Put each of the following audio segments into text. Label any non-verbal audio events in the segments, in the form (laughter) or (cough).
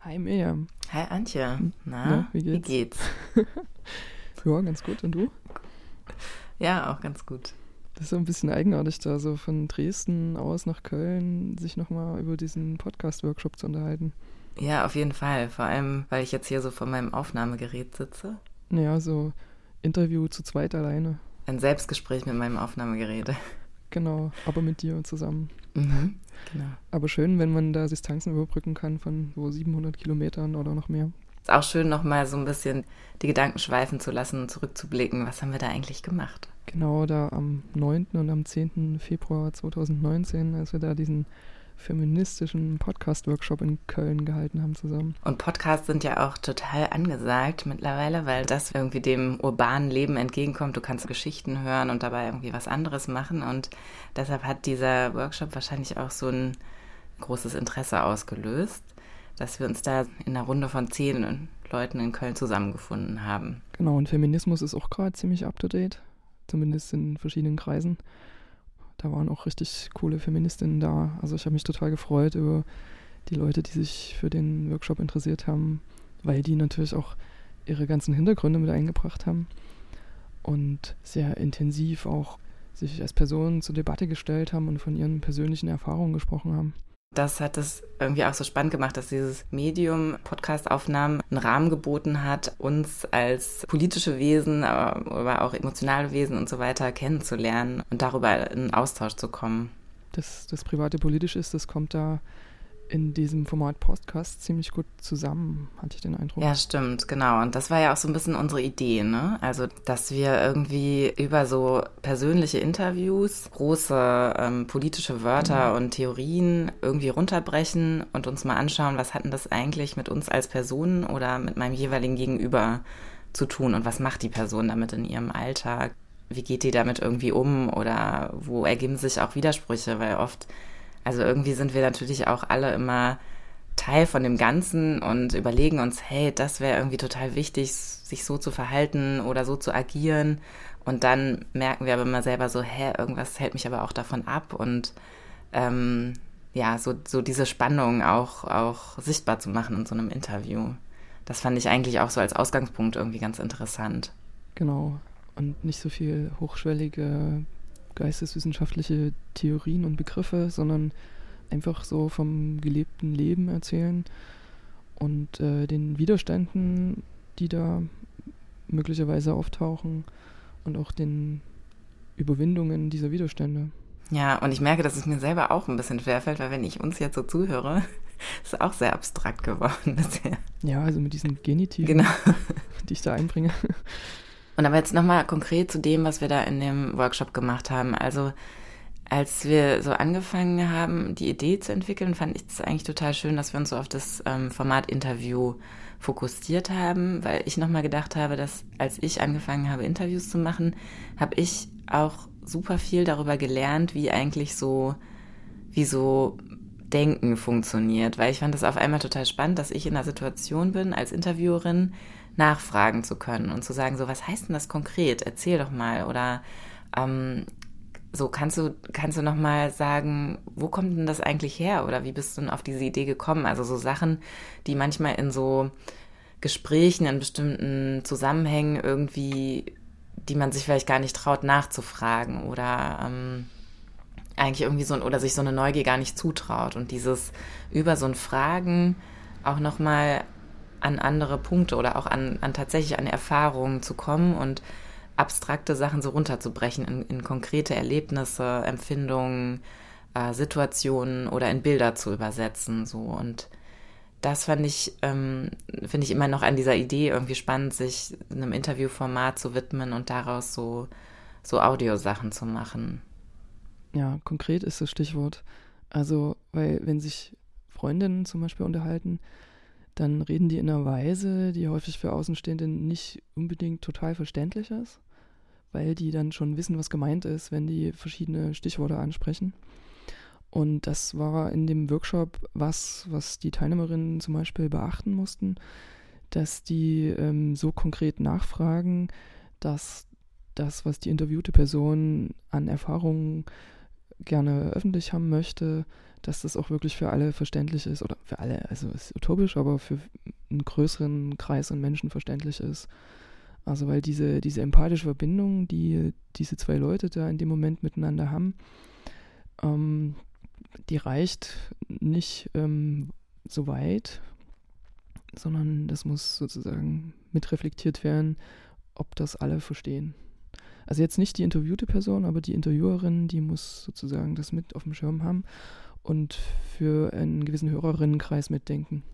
Hi Miriam. Hi Antje. Na, Na, wie geht's? Wie geht's? (laughs) Ja, ganz gut. Und du? Ja, auch ganz gut. Das ist so ein bisschen eigenartig, da so von Dresden aus nach Köln sich nochmal über diesen Podcast-Workshop zu unterhalten. Ja, auf jeden Fall. Vor allem, weil ich jetzt hier so vor meinem Aufnahmegerät sitze. Naja, so Interview zu zweit alleine. Ein Selbstgespräch mit meinem Aufnahmegerät. (laughs) Genau, aber mit dir zusammen. Mhm, genau. Aber schön, wenn man da Distanzen überbrücken kann von so 700 Kilometern oder noch mehr. Ist auch schön, nochmal so ein bisschen die Gedanken schweifen zu lassen und zurückzublicken. Was haben wir da eigentlich gemacht? Genau da am 9. und am 10. Februar 2019, als wir da diesen feministischen Podcast-Workshop in Köln gehalten haben zusammen. Und Podcasts sind ja auch total angesagt mittlerweile, weil das irgendwie dem urbanen Leben entgegenkommt. Du kannst Geschichten hören und dabei irgendwie was anderes machen. Und deshalb hat dieser Workshop wahrscheinlich auch so ein großes Interesse ausgelöst, dass wir uns da in einer Runde von zehn Leuten in Köln zusammengefunden haben. Genau, und Feminismus ist auch gerade ziemlich up-to-date, zumindest in verschiedenen Kreisen. Da waren auch richtig coole Feministinnen da. Also ich habe mich total gefreut über die Leute, die sich für den Workshop interessiert haben, weil die natürlich auch ihre ganzen Hintergründe mit eingebracht haben und sehr intensiv auch sich als Personen zur Debatte gestellt haben und von ihren persönlichen Erfahrungen gesprochen haben. Das hat es irgendwie auch so spannend gemacht, dass dieses Medium Podcast-Aufnahmen einen Rahmen geboten hat, uns als politische Wesen, aber auch emotionale Wesen und so weiter kennenzulernen und darüber in Austausch zu kommen. Das, das private politisch ist, das kommt da in diesem Format Podcast ziemlich gut zusammen, hatte ich den Eindruck. Ja, stimmt, genau. Und das war ja auch so ein bisschen unsere Idee, ne? Also, dass wir irgendwie über so persönliche Interviews große ähm, politische Wörter mhm. und Theorien irgendwie runterbrechen und uns mal anschauen, was hatten das eigentlich mit uns als Personen oder mit meinem jeweiligen Gegenüber zu tun und was macht die Person damit in ihrem Alltag? Wie geht die damit irgendwie um oder wo ergeben sich auch Widersprüche, weil oft also irgendwie sind wir natürlich auch alle immer Teil von dem Ganzen und überlegen uns, hey, das wäre irgendwie total wichtig, sich so zu verhalten oder so zu agieren. Und dann merken wir aber immer selber so, hä, irgendwas hält mich aber auch davon ab. Und ähm, ja, so, so diese Spannung auch, auch sichtbar zu machen in so einem Interview. Das fand ich eigentlich auch so als Ausgangspunkt irgendwie ganz interessant. Genau. Und nicht so viel hochschwellige geisteswissenschaftliche Theorien und Begriffe, sondern einfach so vom gelebten Leben erzählen und äh, den Widerständen, die da möglicherweise auftauchen und auch den Überwindungen dieser Widerstände. Ja, und ich merke, dass es mir selber auch ein bisschen schwerfällt, weil wenn ich uns jetzt so zuhöre, (laughs) ist es auch sehr abstrakt geworden bisher. Ja, also mit diesen Genitiven, genau. (laughs) die ich da einbringe. Und aber jetzt nochmal konkret zu dem, was wir da in dem Workshop gemacht haben. Also als wir so angefangen haben, die Idee zu entwickeln, fand ich es eigentlich total schön, dass wir uns so auf das ähm, Format Interview fokussiert haben, weil ich nochmal gedacht habe, dass als ich angefangen habe, Interviews zu machen, habe ich auch super viel darüber gelernt, wie eigentlich so, wie so Denken funktioniert, weil ich fand das auf einmal total spannend, dass ich in einer Situation bin als Interviewerin, nachfragen zu können und zu sagen, so, was heißt denn das konkret? Erzähl doch mal. Oder ähm, so, kannst du, kannst du noch mal sagen, wo kommt denn das eigentlich her? Oder wie bist du denn auf diese Idee gekommen? Also so Sachen, die manchmal in so Gesprächen, in bestimmten Zusammenhängen irgendwie, die man sich vielleicht gar nicht traut nachzufragen oder ähm, eigentlich irgendwie so, oder sich so eine Neugier gar nicht zutraut. Und dieses über so ein Fragen auch noch mal an andere Punkte oder auch an, an tatsächlich an Erfahrungen zu kommen und abstrakte Sachen so runterzubrechen in, in konkrete Erlebnisse, Empfindungen, äh, Situationen oder in Bilder zu übersetzen. So und das fand ich, ähm, finde ich immer noch an dieser Idee irgendwie spannend, sich einem Interviewformat zu widmen und daraus so, so Audiosachen zu machen. Ja, konkret ist das Stichwort. Also, weil wenn sich Freundinnen zum Beispiel unterhalten, dann reden die in einer Weise, die häufig für Außenstehende nicht unbedingt total verständlich ist, weil die dann schon wissen, was gemeint ist, wenn die verschiedene Stichworte ansprechen. Und das war in dem Workshop was, was die Teilnehmerinnen zum Beispiel beachten mussten, dass die ähm, so konkret nachfragen, dass das, was die interviewte Person an Erfahrungen gerne öffentlich haben möchte, dass das auch wirklich für alle verständlich ist oder für alle, also ist utopisch, aber für einen größeren Kreis an Menschen verständlich ist. Also weil diese, diese empathische Verbindung, die diese zwei Leute da in dem Moment miteinander haben, ähm, die reicht nicht ähm, so weit, sondern das muss sozusagen mitreflektiert werden, ob das alle verstehen. Also jetzt nicht die interviewte Person, aber die Interviewerin, die muss sozusagen das mit auf dem Schirm haben und für einen gewissen Hörerinnenkreis mitdenken.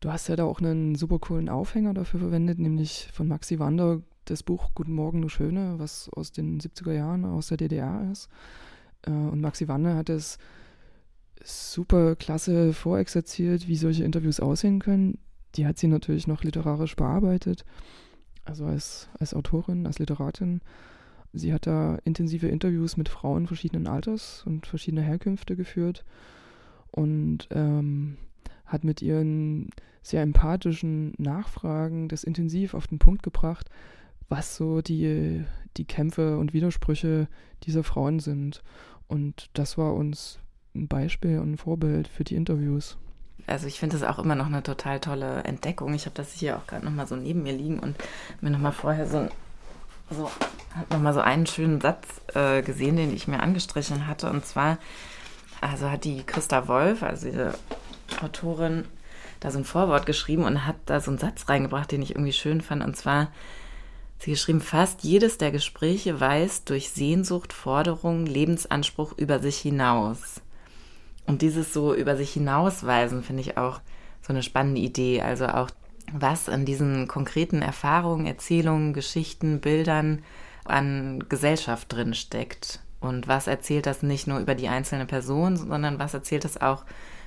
Du hast ja da auch einen super coolen Aufhänger dafür verwendet, nämlich von Maxi Wander das Buch Guten Morgen, du Schöne, was aus den 70er Jahren aus der DDR ist. Äh, und Maxi Wander hat es super klasse vorexerziert, wie solche Interviews aussehen können. Die hat sie natürlich noch literarisch bearbeitet, also als, als Autorin, als Literatin. Sie hat da intensive Interviews mit Frauen verschiedenen Alters und verschiedener Herkünfte geführt und ähm, hat mit ihren sehr empathischen Nachfragen das intensiv auf den Punkt gebracht, was so die, die Kämpfe und Widersprüche dieser Frauen sind. Und das war uns ein Beispiel und ein Vorbild für die Interviews. Also ich finde das auch immer noch eine total tolle Entdeckung. Ich habe das hier auch gerade nochmal so neben mir liegen und mir nochmal vorher so, so nochmal so einen schönen Satz äh, gesehen, den ich mir angestrichen hatte. Und zwar, also hat die Christa Wolf, also diese Autorin, da so ein Vorwort geschrieben und hat da so einen Satz reingebracht, den ich irgendwie schön fand. Und zwar, sie geschrieben, fast jedes der Gespräche weist durch Sehnsucht, Forderung, Lebensanspruch über sich hinaus. Und dieses so über sich hinausweisen finde ich auch so eine spannende Idee. Also auch, was an diesen konkreten Erfahrungen, Erzählungen, Geschichten, Bildern an Gesellschaft drin steckt. Und was erzählt das nicht nur über die einzelne Person, sondern was erzählt das auch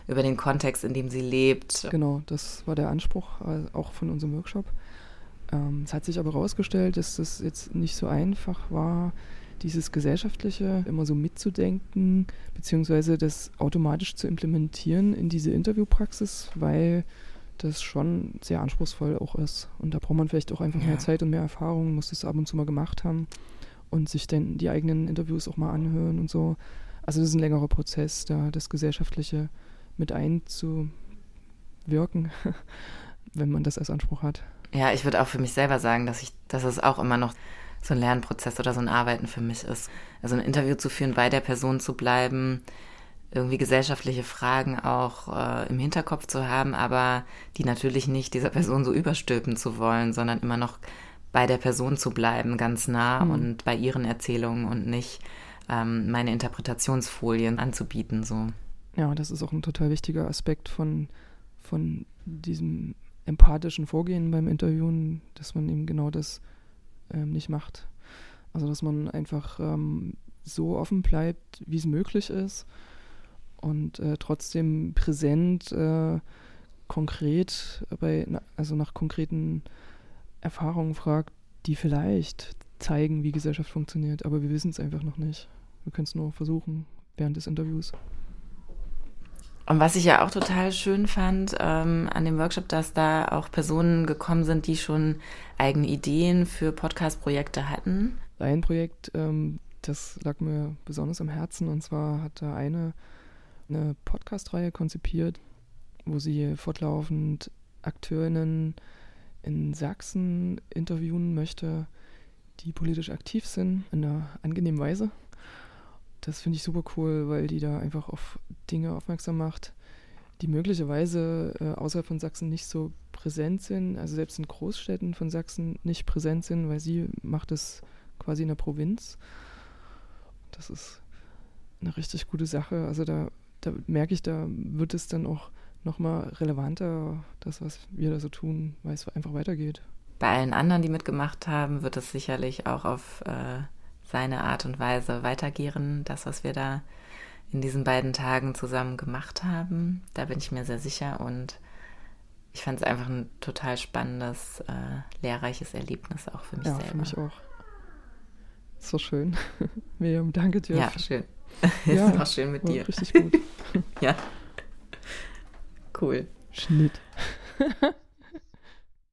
über den Kontext, in dem sie lebt. Genau, das war der Anspruch äh, auch von unserem Workshop. Ähm, es hat sich aber herausgestellt, dass das jetzt nicht so einfach war, dieses Gesellschaftliche immer so mitzudenken, beziehungsweise das automatisch zu implementieren in diese Interviewpraxis, weil das schon sehr anspruchsvoll auch ist. Und da braucht man vielleicht auch einfach ja. mehr Zeit und mehr Erfahrung, muss das ab und zu mal gemacht haben und sich dann die eigenen Interviews auch mal anhören und so. Also das ist ein längerer Prozess, da das Gesellschaftliche mit einzuwirken, (laughs) wenn man das als Anspruch hat. Ja, ich würde auch für mich selber sagen, dass ich, dass es auch immer noch so ein Lernprozess oder so ein Arbeiten für mich ist. Also ein Interview zu führen, bei der Person zu bleiben, irgendwie gesellschaftliche Fragen auch äh, im Hinterkopf zu haben, aber die natürlich nicht dieser Person so überstülpen zu wollen, sondern immer noch bei der Person zu bleiben, ganz nah mhm. und bei ihren Erzählungen und nicht ähm, meine Interpretationsfolien anzubieten. So. Ja, das ist auch ein total wichtiger Aspekt von, von diesem empathischen Vorgehen beim Interviewen, dass man eben genau das ähm, nicht macht. Also dass man einfach ähm, so offen bleibt, wie es möglich ist und äh, trotzdem präsent, äh, konkret bei, also nach konkreten Erfahrungen fragt, die vielleicht zeigen, wie Gesellschaft funktioniert, aber wir wissen es einfach noch nicht. Wir können es nur versuchen während des Interviews. Und was ich ja auch total schön fand ähm, an dem Workshop, dass da auch Personen gekommen sind, die schon eigene Ideen für Podcast-Projekte hatten. Ein Projekt, ähm, das lag mir besonders am Herzen. Und zwar hat da eine eine Podcast-Reihe konzipiert, wo sie fortlaufend Akteurinnen in Sachsen interviewen möchte, die politisch aktiv sind, in einer angenehmen Weise das finde ich super cool, weil die da einfach auf Dinge aufmerksam macht, die möglicherweise äh, außerhalb von Sachsen nicht so präsent sind, also selbst in Großstädten von Sachsen nicht präsent sind, weil sie macht es quasi in der Provinz. Das ist eine richtig gute Sache. Also da, da merke ich, da wird es dann auch nochmal relevanter, das, was wir da so tun, weil es einfach weitergeht. Bei allen anderen, die mitgemacht haben, wird es sicherlich auch auf äh seine Art und Weise weitergehen, das, was wir da in diesen beiden Tagen zusammen gemacht haben. Da bin ich mir sehr sicher und ich fand es einfach ein total spannendes, äh, lehrreiches Erlebnis auch für mich ja, selber. Ja, für mich auch. So schön. (laughs) Miriam, danke dir. Ja, schön. ja, (laughs) ist auch schön mit dir. Richtig gut. (laughs) ja. Cool. Schnitt.